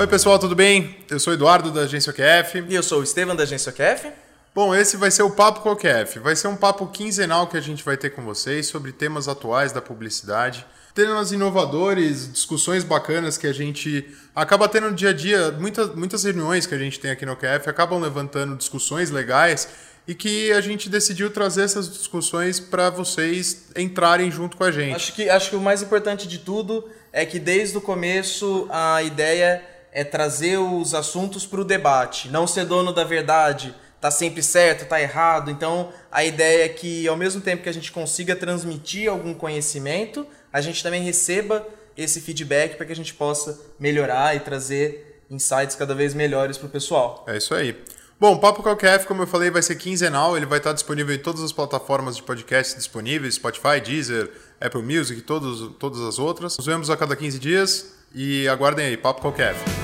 Oi, pessoal, tudo bem? Eu sou o Eduardo da Agência OQF. E eu sou o Estevam da Agência OQF. Bom, esse vai ser o Papo com o OQF. Vai ser um papo quinzenal que a gente vai ter com vocês sobre temas atuais da publicidade. Temas inovadores, discussões bacanas que a gente acaba tendo no dia a dia. Muitas, muitas reuniões que a gente tem aqui no OQF acabam levantando discussões legais e que a gente decidiu trazer essas discussões para vocês entrarem junto com a gente. Acho que, acho que o mais importante de tudo é que desde o começo a ideia é trazer os assuntos para o debate, não ser dono da verdade, tá sempre certo, tá errado. Então, a ideia é que ao mesmo tempo que a gente consiga transmitir algum conhecimento, a gente também receba esse feedback para que a gente possa melhorar e trazer insights cada vez melhores para o pessoal. É isso aí. Bom, o Papo KF, como eu falei, vai ser quinzenal. Ele vai estar disponível em todas as plataformas de podcast disponíveis: Spotify, Deezer, Apple Music todos, todas as outras. Nos vemos a cada 15 dias e aguardem aí, Papo KF.